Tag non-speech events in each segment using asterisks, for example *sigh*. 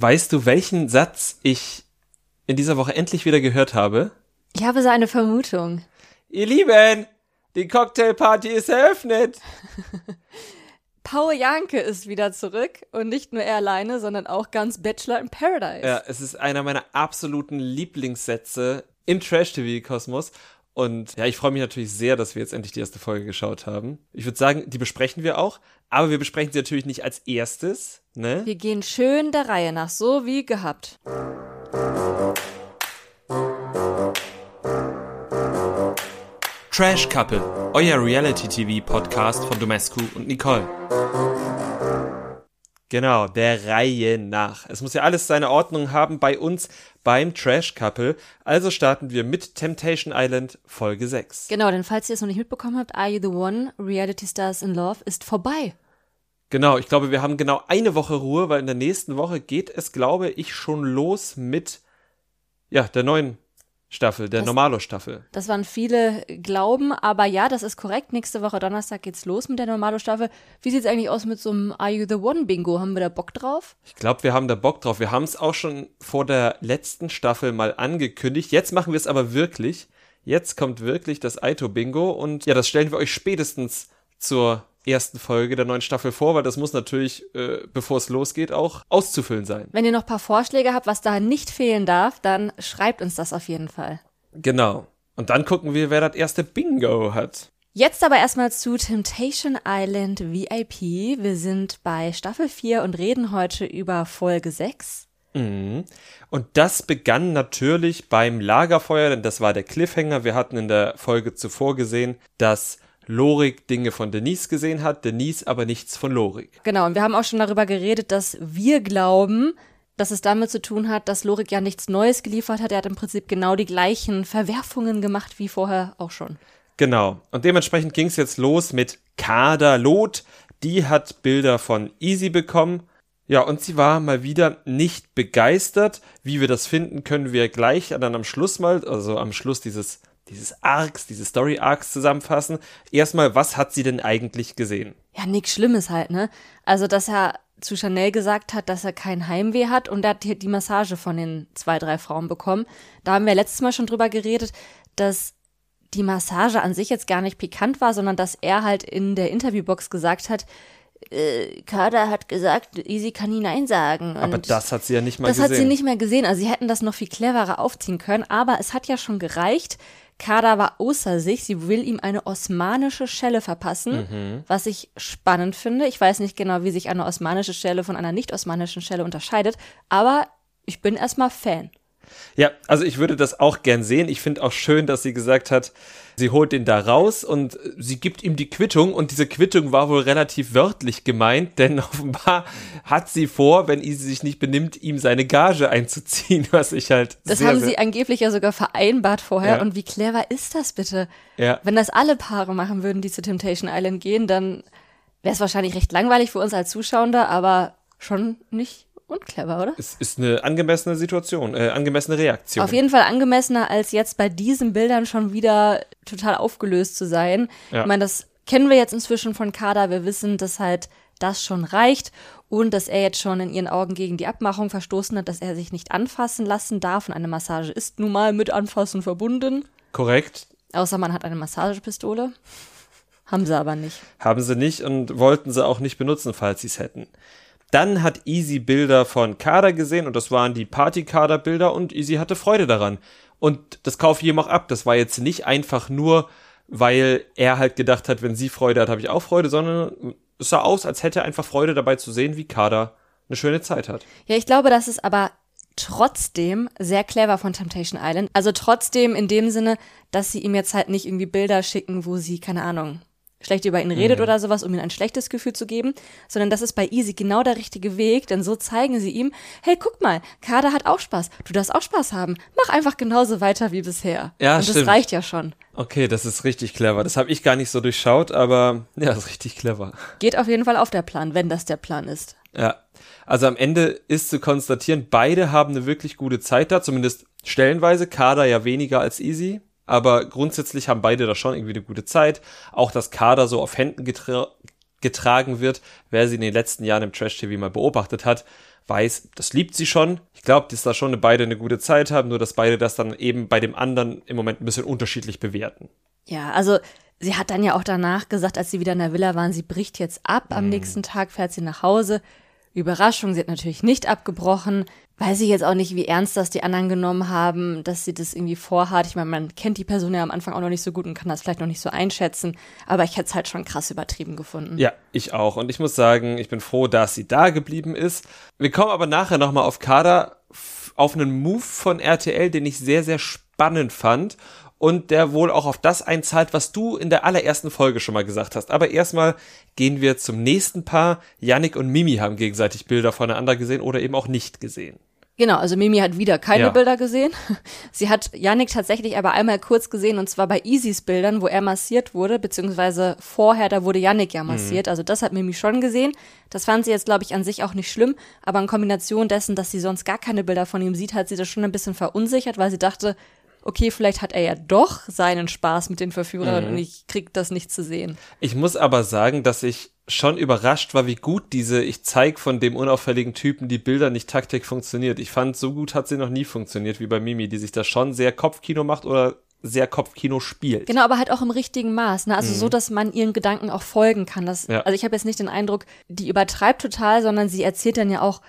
Weißt du, welchen Satz ich in dieser Woche endlich wieder gehört habe? Ich habe so eine Vermutung. Ihr Lieben, die Cocktailparty ist eröffnet. *laughs* Paul Janke ist wieder zurück und nicht nur er alleine, sondern auch ganz Bachelor in Paradise. Ja, es ist einer meiner absoluten Lieblingssätze im Trash-TV-Kosmos. Und ja, ich freue mich natürlich sehr, dass wir jetzt endlich die erste Folge geschaut haben. Ich würde sagen, die besprechen wir auch, aber wir besprechen sie natürlich nicht als erstes, ne? Wir gehen schön der Reihe nach, so wie gehabt. Trash Couple, euer Reality-TV-Podcast von Domescu und Nicole. Genau, der Reihe nach. Es muss ja alles seine Ordnung haben bei uns beim Trash Couple. Also starten wir mit Temptation Island Folge 6. Genau, denn falls ihr es noch nicht mitbekommen habt, Are You the One? Reality Stars in Love ist vorbei. Genau, ich glaube, wir haben genau eine Woche Ruhe, weil in der nächsten Woche geht es, glaube ich, schon los mit ja, der neuen Staffel, der Normalo-Staffel. Das waren viele Glauben, aber ja, das ist korrekt. Nächste Woche Donnerstag geht's los mit der Normalo-Staffel. Wie sieht's eigentlich aus mit so einem Are You the One Bingo? Haben wir da Bock drauf? Ich glaube, wir haben da Bock drauf. Wir haben es auch schon vor der letzten Staffel mal angekündigt. Jetzt machen wir es aber wirklich. Jetzt kommt wirklich das Aito Bingo und ja, das stellen wir euch spätestens zur ersten Folge der neuen Staffel vor, weil das muss natürlich, äh, bevor es losgeht, auch auszufüllen sein. Wenn ihr noch ein paar Vorschläge habt, was da nicht fehlen darf, dann schreibt uns das auf jeden Fall. Genau. Und dann gucken wir, wer das erste Bingo hat. Jetzt aber erstmal zu Temptation Island VIP. Wir sind bei Staffel 4 und reden heute über Folge 6. Mhm. Und das begann natürlich beim Lagerfeuer, denn das war der Cliffhanger. Wir hatten in der Folge zuvor gesehen, dass Lorik Dinge von Denise gesehen hat, Denise aber nichts von Lorik. Genau, und wir haben auch schon darüber geredet, dass wir glauben, dass es damit zu tun hat, dass Lorik ja nichts Neues geliefert hat. Er hat im Prinzip genau die gleichen Verwerfungen gemacht wie vorher auch schon. Genau. Und dementsprechend ging es jetzt los mit Kader Lot. Die hat Bilder von Easy bekommen. Ja, und sie war mal wieder nicht begeistert. Wie wir das finden, können wir gleich dann am Schluss mal, also am Schluss dieses dieses Arcs, diese Story Arcs zusammenfassen. Erstmal, was hat sie denn eigentlich gesehen? Ja, nichts Schlimmes halt, ne? Also, dass er zu Chanel gesagt hat, dass er kein Heimweh hat und er hat die Massage von den zwei, drei Frauen bekommen. Da haben wir letztes Mal schon drüber geredet, dass die Massage an sich jetzt gar nicht pikant war, sondern dass er halt in der Interviewbox gesagt hat, äh, Kader hat gesagt, Easy kann ihn Nein sagen. Und aber das hat sie ja nicht mal das gesehen. Das hat sie nicht mehr gesehen. Also sie hätten das noch viel cleverer aufziehen können. Aber es hat ja schon gereicht, Kader war außer sich. Sie will ihm eine osmanische Schelle verpassen, mhm. was ich spannend finde. Ich weiß nicht genau, wie sich eine osmanische Schelle von einer nicht-osmanischen Schelle unterscheidet, aber ich bin erstmal Fan. Ja, also ich würde das auch gern sehen. Ich finde auch schön, dass sie gesagt hat, sie holt den da raus und sie gibt ihm die Quittung und diese Quittung war wohl relativ wörtlich gemeint, denn *laughs* offenbar hat sie vor, wenn sie sich nicht benimmt, ihm seine Gage einzuziehen, *laughs* was ich halt. Das sehr, haben sie angeblich ja sogar vereinbart vorher ja. und wie clever ist das bitte? Ja. Wenn das alle Paare machen würden, die zu Temptation Island gehen, dann wäre es wahrscheinlich recht langweilig für uns als Zuschauer, aber schon nicht und clever, oder? Es ist eine angemessene Situation, äh, angemessene Reaktion. Auf jeden Fall angemessener, als jetzt bei diesen Bildern schon wieder total aufgelöst zu sein. Ja. Ich meine, das kennen wir jetzt inzwischen von Kada. Wir wissen, dass halt das schon reicht und dass er jetzt schon in ihren Augen gegen die Abmachung verstoßen hat, dass er sich nicht anfassen lassen darf und eine Massage ist nun mal mit Anfassen verbunden. Korrekt. Außer man hat eine Massagepistole. Haben sie aber nicht. Haben sie nicht und wollten sie auch nicht benutzen, falls sie es hätten. Dann hat Easy Bilder von Kader gesehen und das waren die Party-Kader-Bilder und Easy hatte Freude daran. Und das kaufe ich ihm auch ab. Das war jetzt nicht einfach nur, weil er halt gedacht hat, wenn sie Freude hat, habe ich auch Freude, sondern es sah aus, als hätte er einfach Freude dabei zu sehen, wie Kader eine schöne Zeit hat. Ja, ich glaube, das ist aber trotzdem sehr clever von Temptation Island. Also trotzdem in dem Sinne, dass sie ihm jetzt halt nicht irgendwie Bilder schicken, wo sie, keine Ahnung, schlecht über ihn redet mhm. oder sowas, um ihm ein schlechtes Gefühl zu geben, sondern das ist bei Easy genau der richtige Weg, denn so zeigen sie ihm, hey, guck mal, Kader hat auch Spaß, du darfst auch Spaß haben, mach einfach genauso weiter wie bisher. Ja, Und stimmt. das reicht ja schon. Okay, das ist richtig clever. Das habe ich gar nicht so durchschaut, aber ja, das ist richtig clever. Geht auf jeden Fall auf der Plan, wenn das der Plan ist. Ja. Also am Ende ist zu konstatieren, beide haben eine wirklich gute Zeit da, zumindest stellenweise, Kader ja weniger als Easy aber grundsätzlich haben beide da schon irgendwie eine gute Zeit. Auch das Kader so auf Händen getragen wird. Wer sie in den letzten Jahren im Trash-TV mal beobachtet hat, weiß, das liebt sie schon. Ich glaube, dass da schon beide eine gute Zeit haben, nur dass beide das dann eben bei dem anderen im Moment ein bisschen unterschiedlich bewerten. Ja, also sie hat dann ja auch danach gesagt, als sie wieder in der Villa waren, sie bricht jetzt ab. Am mhm. nächsten Tag fährt sie nach Hause. Überraschung, sie hat natürlich nicht abgebrochen. Weiß ich jetzt auch nicht, wie ernst das die anderen genommen haben, dass sie das irgendwie vorhat. Ich meine, man kennt die Person ja am Anfang auch noch nicht so gut und kann das vielleicht noch nicht so einschätzen. Aber ich hätte es halt schon krass übertrieben gefunden. Ja, ich auch. Und ich muss sagen, ich bin froh, dass sie da geblieben ist. Wir kommen aber nachher nochmal auf Kader auf einen Move von RTL, den ich sehr, sehr spannend fand und der wohl auch auf das einzahlt, was du in der allerersten Folge schon mal gesagt hast. Aber erstmal gehen wir zum nächsten Paar. Yannick und Mimi haben gegenseitig Bilder voneinander gesehen oder eben auch nicht gesehen. Genau, also Mimi hat wieder keine ja. Bilder gesehen. *laughs* Sie hat Yannick tatsächlich aber einmal kurz gesehen und zwar bei Easys Bildern, wo er massiert wurde, beziehungsweise vorher, da wurde Yannick ja massiert. Mhm. Also das hat Mimi schon gesehen. Das fand sie jetzt, glaube ich, an sich auch nicht schlimm, aber in Kombination dessen, dass sie sonst gar keine Bilder von ihm sieht, hat sie das schon ein bisschen verunsichert, weil sie dachte, okay, vielleicht hat er ja doch seinen Spaß mit den Verführern mhm. und ich krieg das nicht zu sehen. Ich muss aber sagen, dass ich schon überrascht war, wie gut diese ich zeig von dem unauffälligen Typen die Bilder nicht Taktik funktioniert. Ich fand, so gut hat sie noch nie funktioniert wie bei Mimi, die sich da schon sehr Kopfkino macht oder sehr Kopfkino spielt. Genau, aber halt auch im richtigen Maß. Ne? Also mhm. so, dass man ihren Gedanken auch folgen kann. Das, ja. Also ich habe jetzt nicht den Eindruck, die übertreibt total, sondern sie erzählt dann ja auch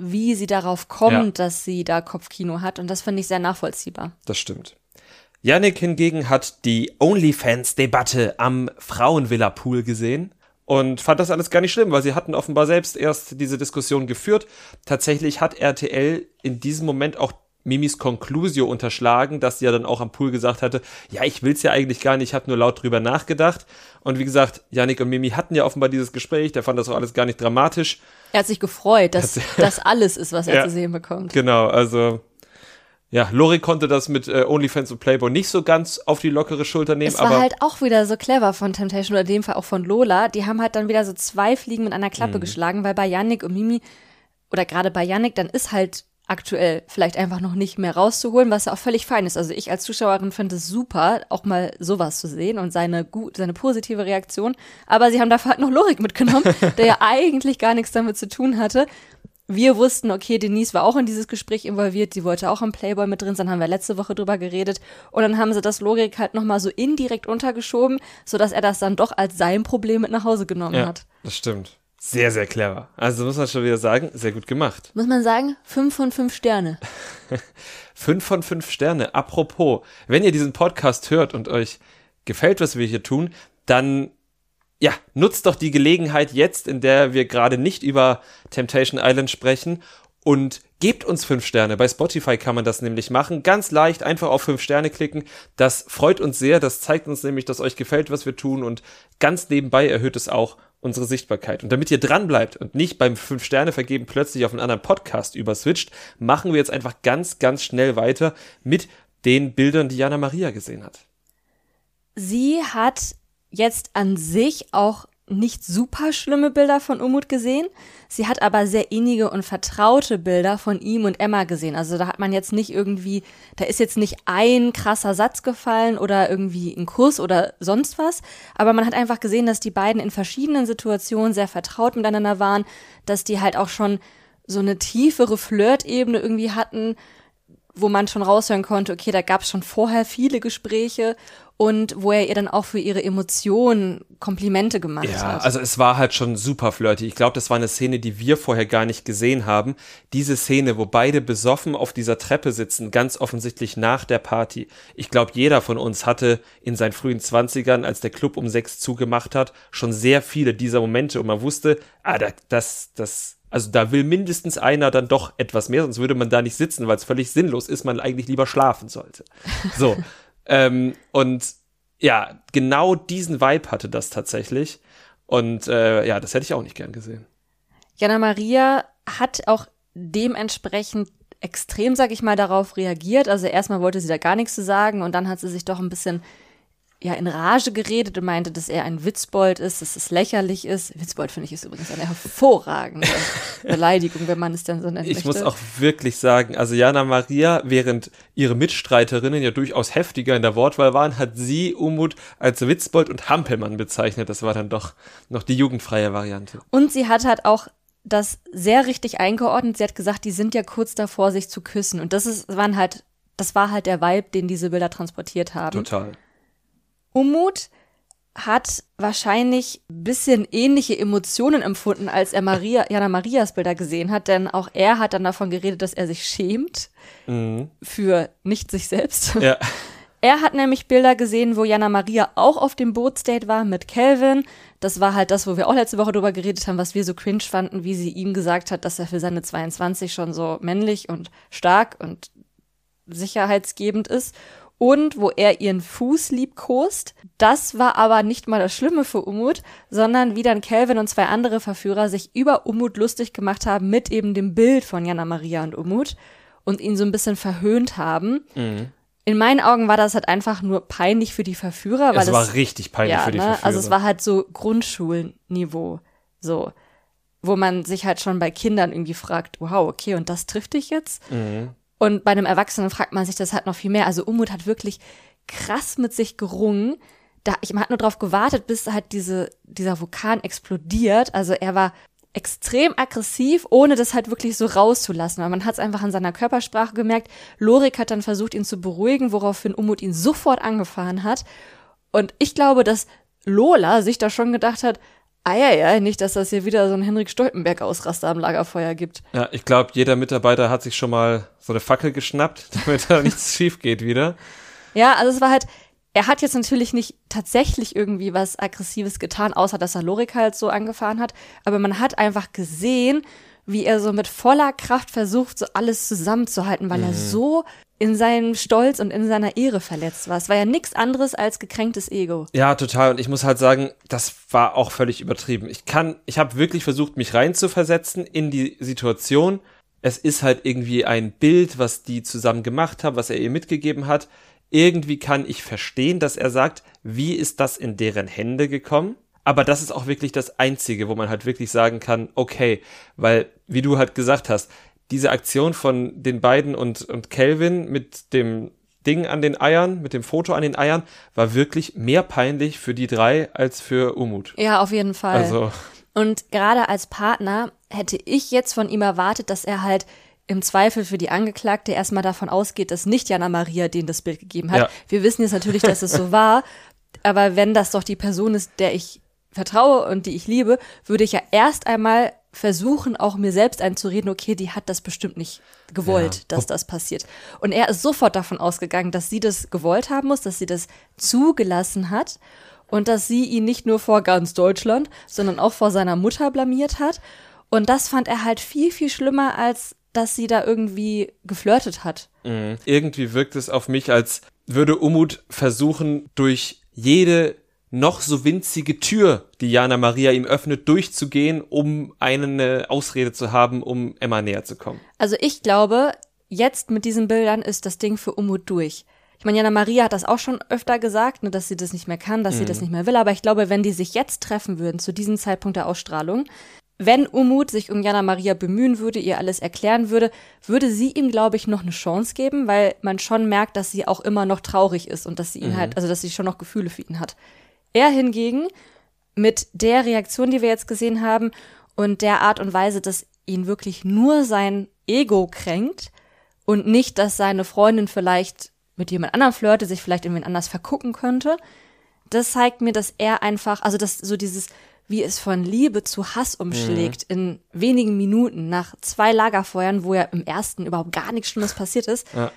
wie sie darauf kommt, ja. dass sie da Kopfkino hat. Und das finde ich sehr nachvollziehbar. Das stimmt. Yannick hingegen hat die OnlyFans-Debatte am Frauenvilla-Pool gesehen und fand das alles gar nicht schlimm, weil sie hatten offenbar selbst erst diese Diskussion geführt. Tatsächlich hat RTL in diesem Moment auch Mimis Conclusio unterschlagen, dass sie ja dann auch am Pool gesagt hatte, ja, ich will's ja eigentlich gar nicht, ich habe nur laut drüber nachgedacht. Und wie gesagt, Yannick und Mimi hatten ja offenbar dieses Gespräch, der fand das auch alles gar nicht dramatisch. Er hat sich gefreut, dass *laughs* das alles ist, was er ja, zu sehen bekommt. Genau, also ja, Lori konnte das mit äh, OnlyFans und Playboy nicht so ganz auf die lockere Schulter nehmen. Es war aber halt auch wieder so clever von Temptation oder in dem Fall auch von Lola. Die haben halt dann wieder so zwei Fliegen mit einer Klappe mhm. geschlagen, weil bei Yannick und Mimi oder gerade bei Yannick, dann ist halt aktuell vielleicht einfach noch nicht mehr rauszuholen, was ja auch völlig fein ist. Also ich als Zuschauerin finde es super, auch mal sowas zu sehen und seine gut, seine positive Reaktion. Aber sie haben dafür halt noch Lorik mitgenommen, *laughs* der ja eigentlich gar nichts damit zu tun hatte. Wir wussten, okay, Denise war auch in dieses Gespräch involviert, sie wollte auch im Playboy mit drin sein, haben wir letzte Woche drüber geredet. Und dann haben sie das Lorik halt nochmal so indirekt untergeschoben, sodass er das dann doch als sein Problem mit nach Hause genommen ja, hat. Das stimmt. Sehr, sehr clever. Also muss man schon wieder sagen, sehr gut gemacht. Muss man sagen, fünf von fünf Sterne. *laughs* fünf von fünf Sterne. Apropos, wenn ihr diesen Podcast hört und euch gefällt, was wir hier tun, dann ja, nutzt doch die Gelegenheit jetzt, in der wir gerade nicht über Temptation Island sprechen und gebt uns fünf Sterne. Bei Spotify kann man das nämlich machen. Ganz leicht, einfach auf fünf Sterne klicken. Das freut uns sehr. Das zeigt uns nämlich, dass euch gefällt, was wir tun. Und ganz nebenbei erhöht es auch unsere Sichtbarkeit. Und damit ihr dran bleibt und nicht beim fünf Sterne vergeben plötzlich auf einen anderen Podcast überswitcht, machen wir jetzt einfach ganz, ganz schnell weiter mit den Bildern, die Jana Maria gesehen hat. Sie hat jetzt an sich auch nicht super schlimme Bilder von Umut gesehen. Sie hat aber sehr innige und vertraute Bilder von ihm und Emma gesehen. Also da hat man jetzt nicht irgendwie, da ist jetzt nicht ein krasser Satz gefallen oder irgendwie ein Kuss oder sonst was. Aber man hat einfach gesehen, dass die beiden in verschiedenen Situationen sehr vertraut miteinander waren, dass die halt auch schon so eine tiefere Flirtebene irgendwie hatten, wo man schon raushören konnte, okay, da gab es schon vorher viele Gespräche und wo er ihr dann auch für ihre Emotionen Komplimente gemacht ja, hat. Ja, also es war halt schon super flirty. Ich glaube, das war eine Szene, die wir vorher gar nicht gesehen haben. Diese Szene, wo beide besoffen auf dieser Treppe sitzen, ganz offensichtlich nach der Party. Ich glaube, jeder von uns hatte in seinen frühen Zwanzigern, als der Club um sechs zugemacht hat, schon sehr viele dieser Momente und man wusste, ah, das, das, also da will mindestens einer dann doch etwas mehr, sonst würde man da nicht sitzen, weil es völlig sinnlos ist, man eigentlich lieber schlafen sollte. So. *laughs* Ähm, und ja, genau diesen Vibe hatte das tatsächlich. Und äh, ja, das hätte ich auch nicht gern gesehen. Jana Maria hat auch dementsprechend extrem, sag ich mal, darauf reagiert. Also erstmal wollte sie da gar nichts zu sagen und dann hat sie sich doch ein bisschen ja in Rage geredet und meinte, dass er ein Witzbold ist, dass es lächerlich ist. Witzbold finde ich ist übrigens eine hervorragende *laughs* Beleidigung, wenn man es dann so nennt. Ich möchte. muss auch wirklich sagen, also Jana Maria, während ihre Mitstreiterinnen ja durchaus heftiger in der Wortwahl waren, hat sie Umut als Witzbold und Hampelmann bezeichnet. Das war dann doch noch die jugendfreie Variante. Und sie hat halt auch das sehr richtig eingeordnet. Sie hat gesagt, die sind ja kurz davor, sich zu küssen. Und das ist, waren halt, das war halt der Vibe, den diese Bilder transportiert haben. Total. Umut hat wahrscheinlich ein bisschen ähnliche Emotionen empfunden, als er Maria, Jana Marias Bilder gesehen hat, denn auch er hat dann davon geredet, dass er sich schämt Mhm. für nicht sich selbst. Ja. Er hat nämlich Bilder gesehen, wo Jana Maria auch auf dem Bootsdate war mit Calvin. Das war halt das, wo wir auch letzte Woche drüber geredet haben, was wir so cringe fanden, wie sie ihm gesagt hat, dass er für seine 22 schon so männlich und stark und sicherheitsgebend ist. Und wo er ihren Fuß liebkost. Das war aber nicht mal das Schlimme für Umut, sondern wie dann Calvin und zwei andere Verführer sich über Umut lustig gemacht haben mit eben dem Bild von Jana Maria und Umut und ihn so ein bisschen verhöhnt haben. In meinen Augen war das halt einfach nur peinlich für die Verführer, weil Es war richtig peinlich ja, für die ne? Verführer. Also es war halt so Grundschulniveau, so, wo man sich halt schon bei Kindern irgendwie fragt, wow, okay, und das trifft dich jetzt? Mhm. Und bei einem Erwachsenen fragt man sich das halt noch viel mehr. Also Umut hat wirklich krass mit sich gerungen. Da, ich, man hat nur darauf gewartet, bis halt diese, dieser Vulkan explodiert. Also er war extrem aggressiv, ohne das halt wirklich so rauszulassen. Weil man hat es einfach an seiner Körpersprache gemerkt. Lorik hat dann versucht, ihn zu beruhigen, woraufhin Umut ihn sofort angefahren hat. Und ich glaube, dass Lola sich da schon gedacht hat, Eieiei, nicht, dass das hier wieder so ein Henrik Stoltenberg-Ausraster am Lagerfeuer gibt. Ja, ich glaube, jeder Mitarbeiter hat sich schon mal so eine Fackel geschnappt, *laughs* damit da nichts *laughs* schief geht wieder. Ja, also es war halt, er hat jetzt natürlich nicht tatsächlich irgendwie was Aggressives getan, außer dass er Lorik halt so angefahren hat. Aber man hat einfach gesehen, wie er so mit voller Kraft versucht, so alles zusammenzuhalten, weil er so in seinem Stolz und in seiner Ehre verletzt war. Es war ja nichts anderes als gekränktes Ego. Ja, total. Und ich muss halt sagen, das war auch völlig übertrieben. Ich kann, ich habe wirklich versucht, mich reinzuversetzen in die Situation. Es ist halt irgendwie ein Bild, was die zusammen gemacht haben, was er ihr mitgegeben hat. Irgendwie kann ich verstehen, dass er sagt, wie ist das in deren Hände gekommen? Aber das ist auch wirklich das Einzige, wo man halt wirklich sagen kann, okay, weil, wie du halt gesagt hast, diese Aktion von den beiden und, und Calvin mit dem Ding an den Eiern, mit dem Foto an den Eiern, war wirklich mehr peinlich für die drei als für Umut. Ja, auf jeden Fall. Also, Und gerade als Partner hätte ich jetzt von ihm erwartet, dass er halt im Zweifel für die Angeklagte erstmal davon ausgeht, dass nicht Jana Maria denen das Bild gegeben hat. Ja. Wir wissen jetzt natürlich, dass es so war, *laughs* aber wenn das doch die Person ist, der ich vertraue und die ich liebe, würde ich ja erst einmal versuchen, auch mir selbst einzureden, okay, die hat das bestimmt nicht gewollt, Ja. dass das passiert. Und er ist sofort davon ausgegangen, dass sie das gewollt haben muss, dass sie das zugelassen hat und dass sie ihn nicht nur vor ganz Deutschland, sondern auch vor seiner Mutter blamiert hat. Und das fand er halt viel, viel schlimmer, als dass sie da irgendwie geflirtet hat. mh, irgendwie wirkt es auf mich, als würde Umut versuchen, durch jede noch so winzige Tür, die Jana Maria ihm öffnet, durchzugehen, um eine Ausrede zu haben, um Emma näher zu kommen. Also ich glaube, jetzt mit diesen Bildern ist das Ding für Umut durch. Ich meine, Jana Maria hat das auch schon öfter gesagt, ne, dass sie das nicht mehr kann, dass sie das nicht mehr will. Aber ich glaube, wenn die sich jetzt treffen würden, zu diesem Zeitpunkt der Ausstrahlung, wenn Umut sich um Jana Maria bemühen würde, ihr alles erklären würde, würde sie ihm, glaube ich, noch eine Chance geben, weil man schon merkt, dass sie auch immer noch traurig ist und dass sie ihn halt, also dass sie schon noch Gefühle für ihn hat. Er hingegen, mit der Reaktion, die wir jetzt gesehen haben und der Art und Weise, dass ihn wirklich nur sein Ego kränkt und nicht, dass seine Freundin vielleicht mit jemand anderem flirte, sich vielleicht irgendwen anders vergucken könnte, das zeigt mir, dass er einfach, also dass so dieses, wie es von Liebe zu Hass umschlägt in wenigen Minuten nach zwei Lagerfeuern, wo ja im ersten überhaupt gar nichts Schlimmes passiert ist, Ja.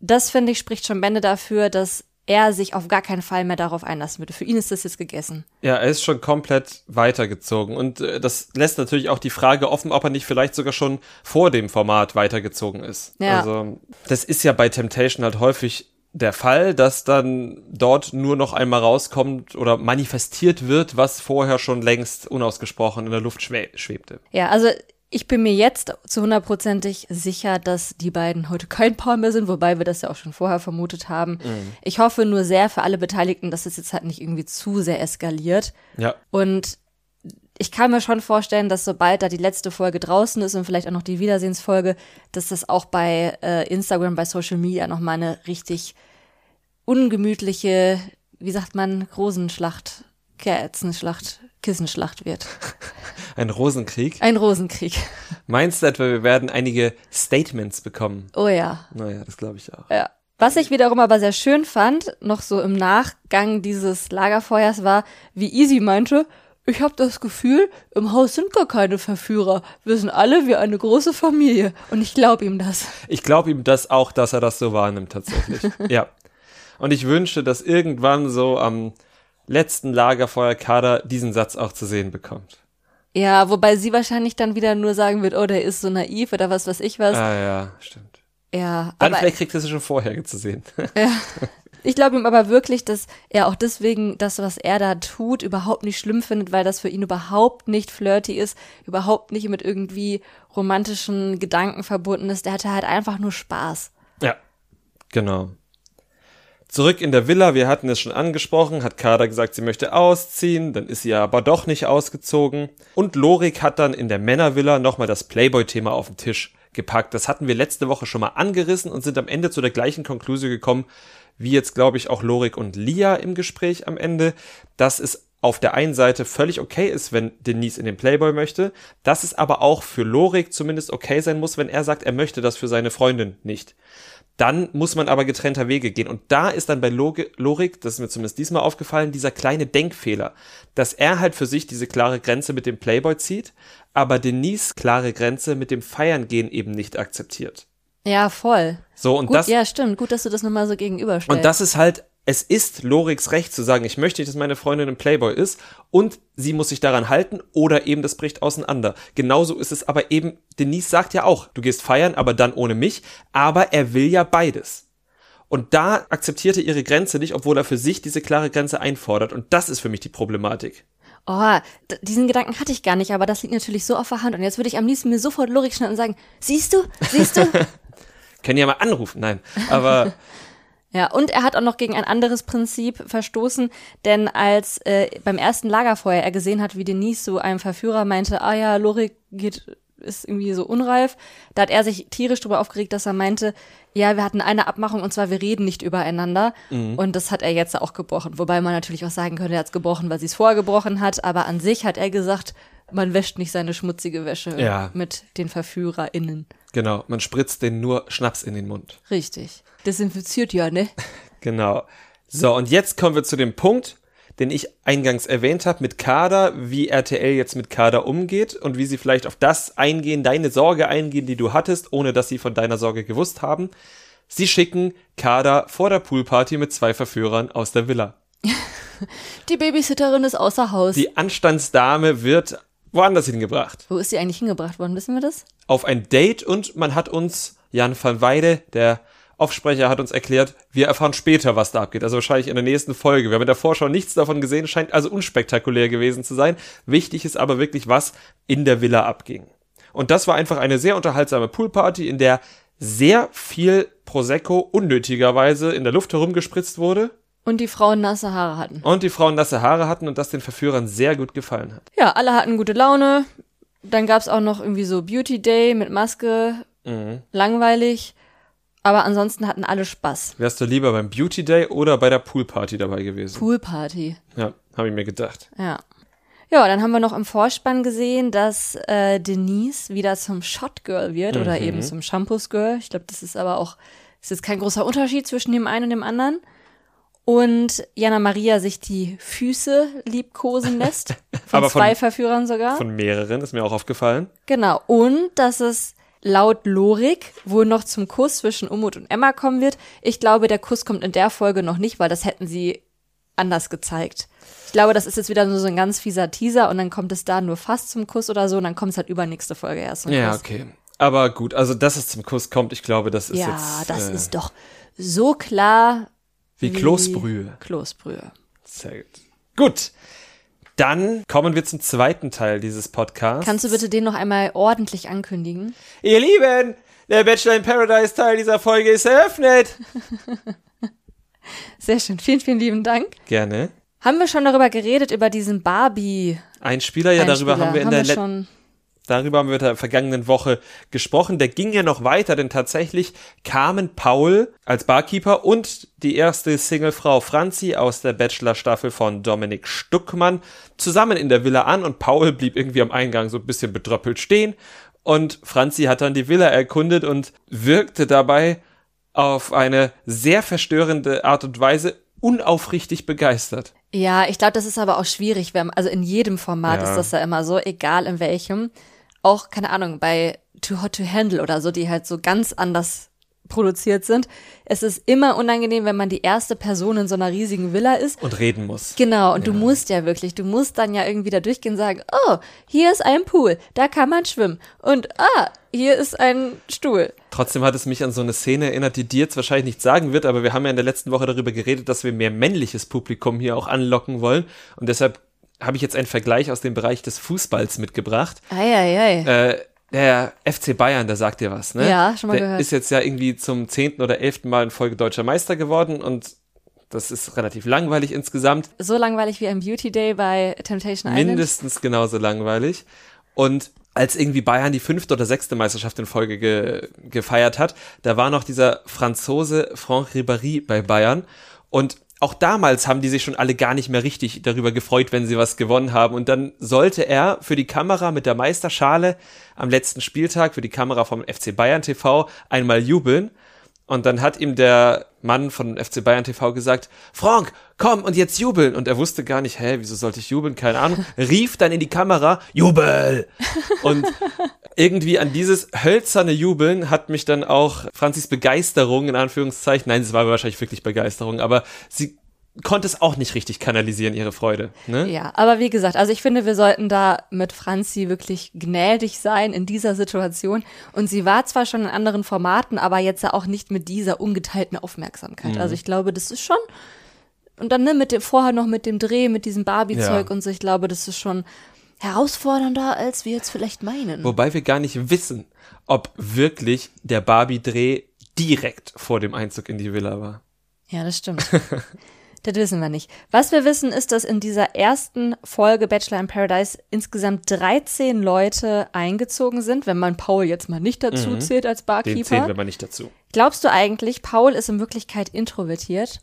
das finde ich spricht schon Bände dafür, dass er sich auf gar keinen Fall mehr darauf einlassen würde. Für ihn ist das jetzt gegessen. Ja, er ist schon komplett weitergezogen. Und äh, das lässt natürlich auch die Frage offen, ob er nicht vielleicht sogar schon vor dem Format weitergezogen ist. Ja. Also, das ist ja bei Temptation halt häufig der Fall, dass dann dort nur noch einmal rauskommt oder manifestiert wird, was vorher schon längst unausgesprochen in der Luft schwe schwebte. Ja, also Ich bin mir jetzt zu hundertprozentig sicher, dass die beiden heute kein Paar mehr sind, wobei wir das ja auch schon vorher vermutet haben. Mhm. Ich hoffe nur sehr für alle Beteiligten, dass es jetzt halt nicht irgendwie zu sehr eskaliert. Ja. Und ich kann mir schon vorstellen, dass sobald da die letzte Folge draußen ist und vielleicht auch noch die Wiedersehensfolge, dass das auch bei äh, Instagram, bei Social Media nochmal eine richtig ungemütliche, wie sagt man, Rosenschlacht, Kerzenschlacht, Kissenschlacht wird. *laughs* Ein Rosenkrieg. Ein Rosenkrieg. Meinst du etwa, wir werden einige Statements bekommen? Oh ja. Naja, das glaube ich auch. Ja. Was ich wiederum aber sehr schön fand, noch so im Nachgang dieses Lagerfeuers war, wie Easy meinte, ich habe das Gefühl, im Haus sind gar keine Verführer. Wir sind alle wie eine große Familie. Und ich glaube ihm das. Ich glaube ihm das auch, dass er das so wahrnimmt tatsächlich. *laughs* ja. Und ich wünschte, dass irgendwann so am letzten Lagerfeuerkader diesen Satz auch zu sehen bekommt. Ja, wobei sie wahrscheinlich dann wieder nur sagen wird, oh, der ist so naiv oder was weiß ich was. Ah ja, stimmt. Ja, Dann aber vielleicht kriegt er es schon vorher zu sehen. *laughs* ich glaube ihm aber wirklich, dass er auch deswegen das, was er da tut, überhaupt nicht schlimm findet, weil das für ihn überhaupt nicht flirty ist, überhaupt nicht mit irgendwie romantischen Gedanken verbunden ist. Der hatte halt einfach nur Spaß. ja, genau. Zurück in der Villa, wir hatten es schon angesprochen, hat Kader gesagt, sie möchte ausziehen, dann ist sie aber doch nicht ausgezogen. Und Lorik hat dann in der Männervilla nochmal das Playboy-Thema auf den Tisch gepackt. Das hatten wir letzte Woche schon mal angerissen und sind am Ende zu der gleichen Konklusion gekommen, wie jetzt, glaube ich, auch Lorik und Lia im Gespräch am Ende, dass es auf der einen Seite völlig okay ist, wenn Denise in den Playboy möchte, dass es aber auch für Lorik zumindest okay sein muss, wenn er sagt, er möchte das für seine Freundin nicht. Dann muss man aber getrennter Wege gehen. Und da ist dann bei Lorik, das ist mir zumindest diesmal aufgefallen, dieser kleine Denkfehler, dass er halt für sich diese klare Grenze mit dem Playboy zieht, aber Denise klare Grenze mit dem Feiern gehen eben nicht akzeptiert. Ja, voll. So, und Gut, das, ja, stimmt. Gut, dass du das nochmal so gegenüberstellst. und das ist halt, es ist Loriks Recht zu sagen, ich möchte nicht, dass meine Freundin ein Playboy ist und sie muss sich daran halten oder eben das bricht auseinander. Genauso ist es aber eben, Denise sagt ja auch, du gehst feiern, aber dann ohne mich, aber er will ja beides. Und da akzeptiert er ihre Grenze nicht, obwohl er für sich diese klare Grenze einfordert. Und das ist für mich die Problematik. Oh, diesen Gedanken hatte ich gar nicht, aber das liegt natürlich so auf der Hand. Und jetzt würde ich am liebsten mir sofort Lorik schnappen und sagen, siehst du, siehst du? *laughs* Können ja mal anrufen, nein. Aber *laughs* ja, und er hat auch noch gegen ein anderes Prinzip verstoßen, denn als äh, beim ersten Lagerfeuer er gesehen hat, wie Denise so einem Verführer meinte, ah ja, Lorik geht, ist irgendwie so unreif, da hat er sich tierisch drüber aufgeregt, dass er meinte, ja, wir hatten eine Abmachung und zwar, wir reden nicht übereinander. Und das hat er jetzt auch gebrochen. Wobei man natürlich auch sagen könnte, er hat es gebrochen, weil sie es vorher gebrochen hat, aber an sich hat er gesagt, man wäscht nicht seine schmutzige Wäsche Ja. mit den VerführerInnen. genau, man spritzt denen nur Schnaps in den Mund. Richtig. Desinfiziert ja, ne? *laughs* Genau. So, und jetzt kommen wir zu dem Punkt, den ich eingangs erwähnt habe mit Kader, wie RTL jetzt mit Kader umgeht und wie sie vielleicht auf das eingehen, deine Sorge eingehen, die du hattest, ohne dass sie von deiner Sorge gewusst haben. Sie schicken Kader vor der Poolparty mit zwei Verführern aus der Villa. *laughs* Die Babysitterin ist außer Haus. Die Anstandsdame wird woanders hingebracht. Wo ist sie eigentlich hingebracht worden? Wissen wir das? Auf ein Date und man hat uns, Jan van Weide, der Aufsprecher, hat uns erklärt, wir erfahren später, was da abgeht. Also wahrscheinlich in der nächsten Folge. Wir haben in der Vorschau nichts davon gesehen, scheint also unspektakulär gewesen zu sein. Wichtig ist aber wirklich, was in der Villa abging. Und das war einfach eine sehr unterhaltsame Poolparty, in der sehr viel Prosecco unnötigerweise in der Luft herumgespritzt wurde Und die Frauen nasse Haare hatten. und die Frauen nasse Haare hatten und das den Verführern sehr gut gefallen hat. Ja, alle hatten gute Laune. Dann gab's auch noch irgendwie so Beauty Day mit Maske. Langweilig. Aber ansonsten hatten alle Spaß. Wärst du lieber beim Beauty Day oder bei der Poolparty dabei gewesen? Poolparty. Ja, habe ich mir gedacht. Ja. Ja, dann haben wir noch im Vorspann gesehen, dass äh, Denise wieder zum Shot Girl wird oder eben zum Shampoos Girl. Ich glaube, das ist aber auch, ist jetzt kein großer Unterschied zwischen dem einen und dem anderen. Und Jana Maria sich die Füße liebkosen lässt. *laughs* Von von- zwei Verführern sogar. Von mehreren ist mir auch aufgefallen. Genau. Und dass es laut Lorik wohl noch zum Kuss zwischen Umut und Emma kommen wird. Ich glaube, der Kuss kommt in der Folge noch nicht, weil das hätten sie anders gezeigt. Ich glaube, das ist jetzt wieder nur so ein ganz fieser Teaser und dann kommt es da nur fast zum Kuss oder so und dann kommt es halt übernächste Folge erst zum Ja, Kuss. okay. Aber gut, also dass es zum Kuss kommt, ich glaube, das ist Ja, jetzt das äh, ist doch so klar wie Kloßbrühe. Kloßbrühe. Sehr gut. Gut. Dann kommen wir zum zweiten Teil dieses Podcasts. Kannst du bitte den noch einmal ordentlich ankündigen? Ihr Lieben, der Bachelor in Paradise Teil dieser Folge ist eröffnet. *laughs* Sehr schön. Vielen, vielen lieben Dank. Gerne. Haben wir schon darüber geredet, über diesen Barbie? Ein Spieler, ja, darüber Einspieler? haben wir in haben der wir Le- schon. Darüber haben wir in der vergangenen Woche gesprochen. Der ging ja noch weiter, denn tatsächlich kamen Paul als Barkeeper und die erste Singlefrau Franzi aus der Bachelor-Staffel von Dominik Stuckmann zusammen in der Villa an und Paul blieb irgendwie am Eingang so ein bisschen bedröppelt stehen und Franzi hat dann die Villa erkundet und wirkte dabei auf eine sehr verstörende Art und Weise unaufrichtig begeistert. Ja, ich glaube, das ist aber auch schwierig, wenn, also in jedem Format Ja. ist das ja immer so, egal in welchem. Auch, keine Ahnung, bei Too Hot to Handle oder so, die halt so ganz anders produziert sind. Es ist immer unangenehm, wenn man die erste Person in so einer riesigen Villa ist. Und reden muss. Genau, und du musst ja wirklich, du musst dann ja irgendwie da durchgehen und sagen, oh, hier ist ein Pool, da kann man schwimmen. Und ah, hier ist ein Stuhl. Trotzdem hat es mich an so eine Szene erinnert, die dir jetzt wahrscheinlich nicht sagen wird, aber wir haben ja in der letzten Woche darüber geredet, dass wir mehr männliches Publikum hier auch anlocken wollen. Und deshalb habe ich jetzt einen Vergleich aus dem Bereich des Fußballs mitgebracht. Eieiei. Äh, der FC Bayern, der sagt dir was, ne? Ja, schon mal der gehört. ist jetzt ja irgendwie zum zehnten oder elften Mal in Folge deutscher Meister geworden und das ist relativ langweilig insgesamt. So langweilig wie ein Beauty Day bei Temptation Island. mindestens genauso langweilig. Und als irgendwie Bayern die fünfte oder sechste Meisterschaft in Folge ge gefeiert hat, da war noch dieser Franzose Franck Ribéry bei Bayern. Und auch damals haben die sich schon alle gar nicht mehr richtig darüber gefreut, wenn sie was gewonnen haben. Und dann sollte er für die Kamera mit der Meisterschale am letzten Spieltag, für die Kamera vom FC Bayern TV, einmal jubeln. Und dann hat ihm der Mann von FC Bayern TV gesagt, Frank, komm und jetzt jubeln. Und er wusste gar nicht, hä, wieso sollte ich jubeln? Keine Ahnung. *laughs* Rief dann in die Kamera, Jubel! Und irgendwie an dieses hölzerne Jubeln hat mich dann auch Franzis Begeisterung, in Anführungszeichen, nein, es war wahrscheinlich wirklich Begeisterung, aber sie konnte es auch nicht richtig kanalisieren, ihre Freude. Ne? Ja, aber wie gesagt, also ich finde, wir sollten da mit Franzi wirklich gnädig sein in dieser Situation. Und sie war zwar schon in anderen Formaten, aber jetzt ja auch nicht mit dieser ungeteilten Aufmerksamkeit. Mhm. Also ich glaube, das ist schon. Und dann ne, mit dem vorher noch mit dem Dreh, mit diesem Barbie-Zeug Ja. und so, ich glaube, das ist schon herausfordernder, als wir jetzt vielleicht meinen. Wobei wir gar nicht wissen, ob wirklich der Barbie-Dreh direkt vor dem Einzug in die Villa war. Ja, das stimmt. *laughs* das wissen wir nicht. Was wir wissen, ist, dass in dieser ersten Folge Bachelor in Paradise insgesamt 13 Leute eingezogen sind, wenn man Paul jetzt mal nicht dazu zählt als Mhm. Den zählen Barkeeper. wir mal nicht dazu. Glaubst du eigentlich, Paul ist in Wirklichkeit introvertiert?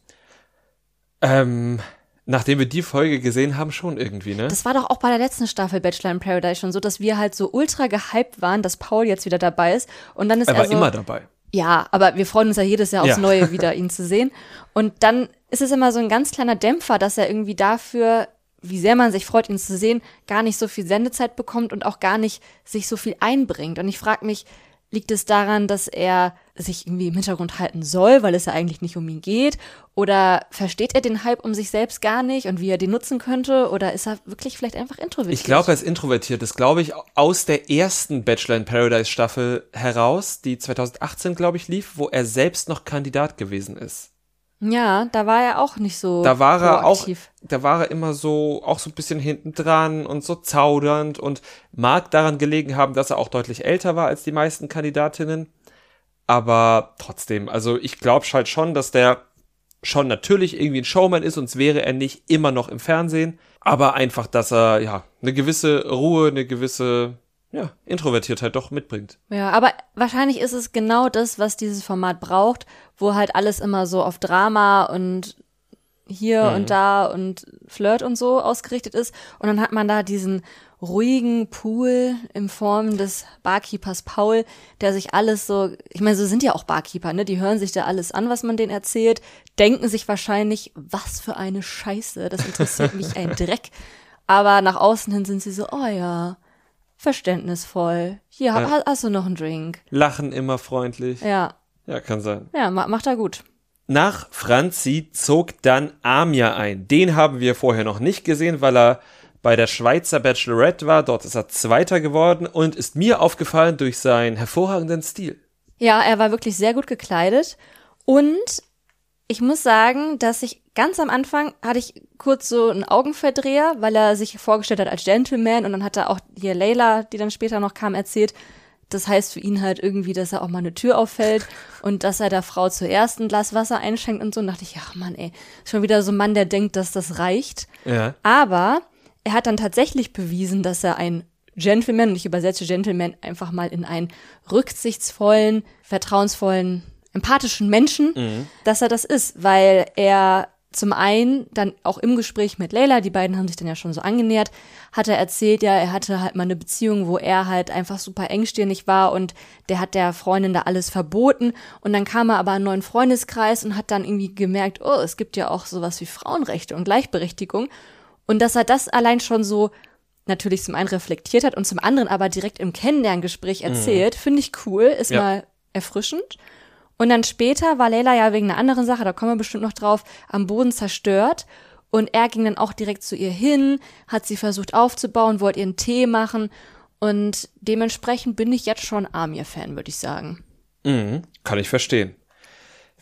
Ähm, nachdem wir die Folge gesehen haben, schon irgendwie, ne? Das war doch auch bei der letzten Staffel Bachelor in Paradise schon so, dass wir halt so ultra gehypt waren, dass Paul jetzt wieder dabei ist. Und dann ist er er, war so, immer dabei. Ja, aber wir freuen uns ja jedes Jahr aufs Ja. Neue *laughs* wieder, ihn zu sehen. Und dann ist es immer so ein ganz kleiner Dämpfer, dass er irgendwie dafür, wie sehr man sich freut, ihn zu sehen, gar nicht so viel Sendezeit bekommt und auch gar nicht sich so viel einbringt. Und ich frage mich, liegt es daran, dass er sich irgendwie im Hintergrund halten soll, weil es ja eigentlich nicht um ihn geht? Oder versteht er den Hype um sich selbst gar nicht und wie er den nutzen könnte? Oder ist er wirklich vielleicht einfach introvertiert? Ich glaube, er ist introvertiert. Das glaube ich aus der ersten Bachelor in Paradise Staffel heraus, die 2018, glaube ich, lief, wo er selbst noch Kandidat gewesen ist. Ja, da war er auch nicht so Da war er auch, da war er immer so, auch so ein bisschen hinten dran und so zaudernd und mag daran gelegen haben, dass er auch deutlich älter war als die meisten Kandidatinnen. Aber trotzdem, also ich glaube halt schon, dass der schon natürlich irgendwie ein Showman ist, sonst wäre er nicht immer noch im Fernsehen. Aber einfach, dass er, ja, eine gewisse Ruhe, eine gewisse, ja, Introvertiertheit doch mitbringt. Ja, aber wahrscheinlich ist es genau das, was dieses Format braucht, wo halt alles immer so auf Drama und hier Mhm. und da und Flirt und so ausgerichtet ist. Und dann hat man da diesen ruhigen Pool in Form des Barkeepers Paul, der sich alles so, ich meine, so sind ja auch Barkeeper, ne? Die hören sich da alles an, was man denen erzählt, denken sich wahrscheinlich, was für eine Scheiße, das interessiert mich ein *laughs* Dreck. Aber nach außen hin sind sie so, oh ja, verständnisvoll. Hier, Ja. ha- hast du noch einen Drink? Lachen immer freundlich. Ja, Ja, kann sein. ja, ma macht er gut. Nach Franzi zog dann Amir ein. Den haben wir vorher noch nicht gesehen, weil er bei der Schweizer Bachelorette war. Dort ist er Zweiter geworden und ist mir aufgefallen durch seinen hervorragenden Stil. Ja, er war wirklich sehr gut gekleidet und ich muss sagen, dass ich ganz am Anfang hatte ich kurz so einen Augenverdreher, weil er sich vorgestellt hat als Gentleman und dann hat er auch hier Layla, die dann später noch kam, erzählt, das heißt für ihn halt irgendwie, dass er auch mal eine Tür auffällt *laughs* und dass er der Frau zuerst ein Glas Wasser einschenkt und so. Und dachte ich, ach Mann, ey, schon wieder so ein Mann, der denkt, dass das reicht. Ja. Aber er hat dann tatsächlich bewiesen, dass er ein Gentleman, und ich übersetze Gentleman einfach mal in einen rücksichtsvollen, vertrauensvollen, empathischen Menschen, Mhm. dass er das ist, weil er zum einen dann auch im Gespräch mit Leila, die beiden haben sich dann ja schon so angenähert, hat er erzählt, ja, er hatte halt mal eine Beziehung, wo er halt einfach super engstirnig war und der hat der Freundin da alles verboten und dann kam er aber in einen neuen Freundeskreis und hat dann irgendwie gemerkt, oh, es gibt ja auch sowas wie Frauenrechte und Gleichberechtigung und dass er das allein schon so natürlich zum einen reflektiert hat und zum anderen aber direkt im Kennenlerngespräch erzählt, finde ich cool, ist Ja. mal erfrischend. Und dann später war Leila ja wegen einer anderen Sache, da kommen wir bestimmt noch drauf, am Boden zerstört. Und er ging dann auch direkt zu ihr hin, hat sie versucht aufzubauen, wollte ihr einen Tee machen. Und dementsprechend bin ich jetzt schon Amir-Fan, würde ich sagen. Mhm. Kann ich verstehen.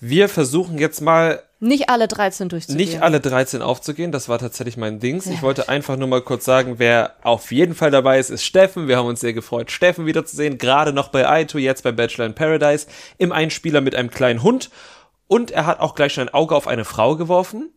Wir versuchen jetzt mal Nicht alle 13 durchzugehen. nicht alle 13 aufzugehen. Das war tatsächlich mein Dings. Sehr Ich wollte einfach nur mal kurz sagen, wer auf jeden Fall dabei ist, ist Steffen. Wir haben uns sehr gefreut, Steffen wiederzusehen. Gerade noch bei Aito, jetzt bei Bachelor in Paradise. Im Einspieler mit einem kleinen Hund. Und er hat auch gleich schon ein Auge auf eine Frau geworfen.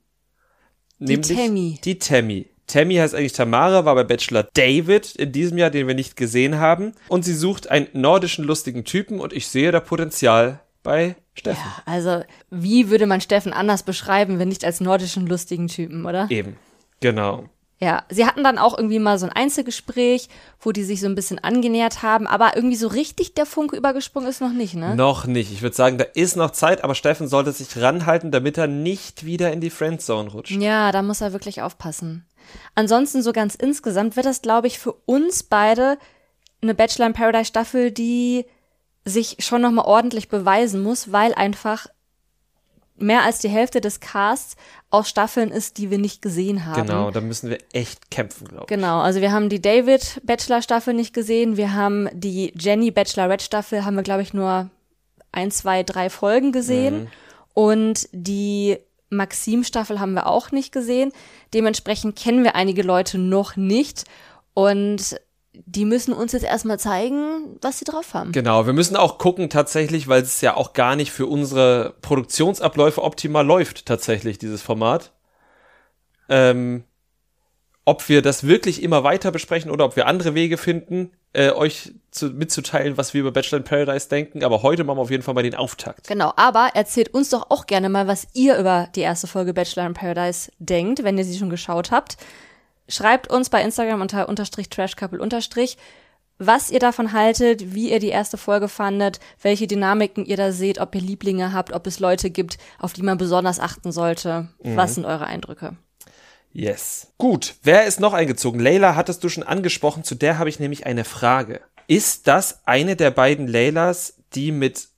Die Tammy. Die Tammy. Tammy heißt eigentlich Tamara, war bei Bachelor David in diesem Jahr, den wir nicht gesehen haben. Und sie sucht einen nordischen lustigen Typen und ich sehe da Potenzial bei Steffen. Ja, also, wie würde man Steffen anders beschreiben, wenn nicht als nordischen lustigen Typen, oder? Eben. Genau. Ja, sie hatten dann auch irgendwie mal so ein Einzelgespräch, wo die sich so ein bisschen angenähert haben, aber irgendwie so richtig der Funke übergesprungen ist noch nicht, ne? Noch nicht. Ich würde sagen, da ist noch Zeit, aber Steffen sollte sich ranhalten, damit er nicht wieder in die Friendzone rutscht. Ja, da muss er wirklich aufpassen. Ansonsten so ganz insgesamt wird das, glaube ich, für uns beide eine Bachelor in Paradise Staffel, die sich schon noch mal ordentlich beweisen muss, weil einfach mehr als die Hälfte des Casts aus Staffeln ist, die wir nicht gesehen haben. Genau, da müssen wir echt kämpfen, glaube ich. Genau, also wir haben die David Bachelor Staffel nicht gesehen, wir haben die Jenny Bachelorette Staffel, haben wir glaube ich nur ein, zwei, drei Folgen gesehen und die Maxim Staffel haben wir auch nicht gesehen. Dementsprechend kennen wir einige Leute noch nicht und die müssen uns jetzt erstmal zeigen, was sie drauf haben. Genau, wir müssen auch gucken tatsächlich, weil es ja auch gar nicht für unsere Produktionsabläufe optimal läuft, tatsächlich, dieses Format. Ähm, ob wir das wirklich immer weiter besprechen oder ob wir andere Wege finden, äh, euch zu, mitzuteilen, was wir über Bachelor in Paradise denken. Aber heute machen wir auf jeden Fall mal den Auftakt. Genau, aber erzählt uns doch auch gerne mal, was ihr über die erste Folge Bachelor in Paradise denkt, wenn ihr sie schon geschaut habt. Schreibt uns bei Instagram unter unterstrich trashcouple unterstrich, was ihr davon haltet, wie ihr die erste Folge fandet, welche Dynamiken ihr da seht, ob ihr Lieblinge habt, ob es Leute gibt, auf die man besonders achten sollte. Was sind eure Eindrücke? Yes. Gut, wer ist noch eingezogen? Leila hattest du schon angesprochen, zu der habe ich nämlich eine Frage. Ist das eine der beiden Leilas, die mit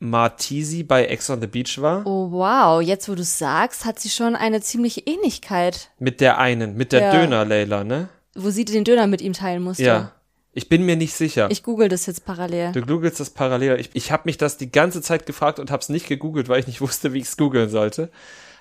Martisi bei Ex on the Beach war? Oh wow, jetzt wo du sagst, hat sie schon eine ziemliche Ähnlichkeit, Mit der einen, mit der Ja. Döner-Leila, ne? wo sie den Döner mit ihm teilen musste. Ja. Ich bin mir nicht sicher. Ich google das jetzt parallel. du googelst das parallel. Ich, ich habe mich das die ganze Zeit gefragt und habe es nicht gegoogelt, weil ich nicht *laughs* wusste, wie ich es googeln sollte.